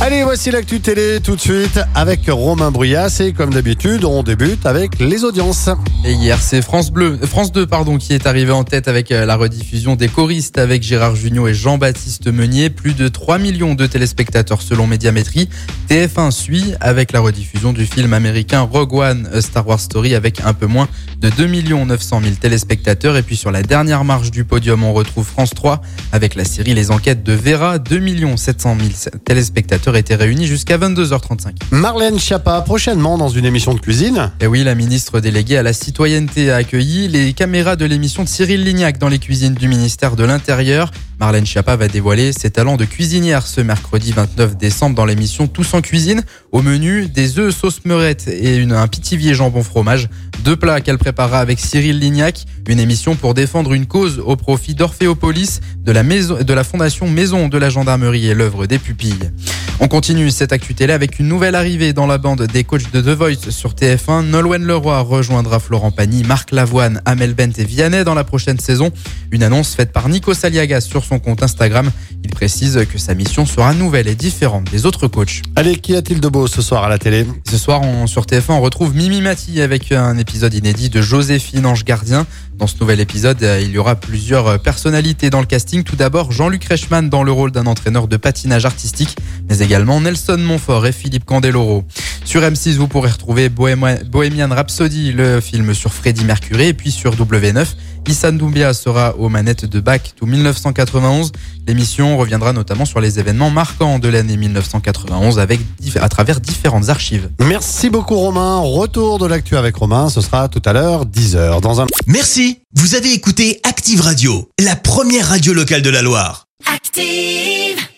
Allez, voici l'actu télé tout de suite avec Romain Bruyas et comme d'habitude, on débute avec les audiences. Et hier, c'est France Bleu, France 2 pardon, qui est arrivé en tête avec euh, la rediffusion des choristes avec Gérard Jugnot et Jean-Baptiste Meunier. Plus de 3 millions de téléspectateurs selon Médiamétrie. TF1 suit avec la rediffusion du film américain Rogue One, Star Wars Story avec un peu moins de 2 900 000 téléspectateurs. Et puis sur la dernière marche du podium, on retrouve France 3 avec la série Les Enquêtes de Vera. 2 700 000 téléspectateurs étaient réunis jusqu'à 22h35. Marlène Schiappa, prochainement dans une émission de cuisine. Et oui, la ministre déléguée à la citoyenneté a accueilli les caméras de l'émission de Cyril Lignac dans les cuisines du ministère de l'Intérieur. Marlène Schiappa va dévoiler ses talents de cuisinière ce mercredi 29 décembre dans l'émission Tous en cuisine. Au menu, des œufs sauce meurette et une, un pitivier jambon fromage. Deux plats qu'elle préparera avec Cyril Lignac. Une émission pour défendre une cause au profit d'Orphéopolis, de la, maison, de la fondation Maison de la Gendarmerie et l'œuvre des pupilles. On continue cette actu télé avec une nouvelle arrivée dans la bande des coachs de The Voice sur TF1. Nolwenn Leroy rejoindra Florent Pagny, Marc Lavoine, Amel Bent et Vianney dans la prochaine saison. Une annonce faite par Nico Saliagas sur son compte Instagram. Il précise que sa mission sera nouvelle et différente des autres coachs. Allez, qu'y a-t-il de beau ce soir à la télé? Ce soir, on, sur TF1, on retrouve Mimi Mati avec un épisode inédit de Joséphine Ange Gardien. Dans ce nouvel épisode, euh, il y aura plusieurs euh, personnalités dans le casting. Tout d'abord, Jean-Luc Reichmann dans le rôle d'un entraîneur de patinage artistique, mais également Nelson Montfort et Philippe Candeloro. Sur M6, vous pourrez retrouver Bohemian Rhapsody, le film sur Freddie Mercury, et puis sur W9, Issa Doumbia sera aux manettes de Back to 1991. L'émission reviendra notamment sur les événements marquants de l'année 1991 avec, à travers différentes archives. Merci beaucoup Romain. Retour de l'actu avec Romain, ce sera tout à l'heure 10h dans un Merci, vous avez écouté Active Radio, la première radio locale de la Loire. Active.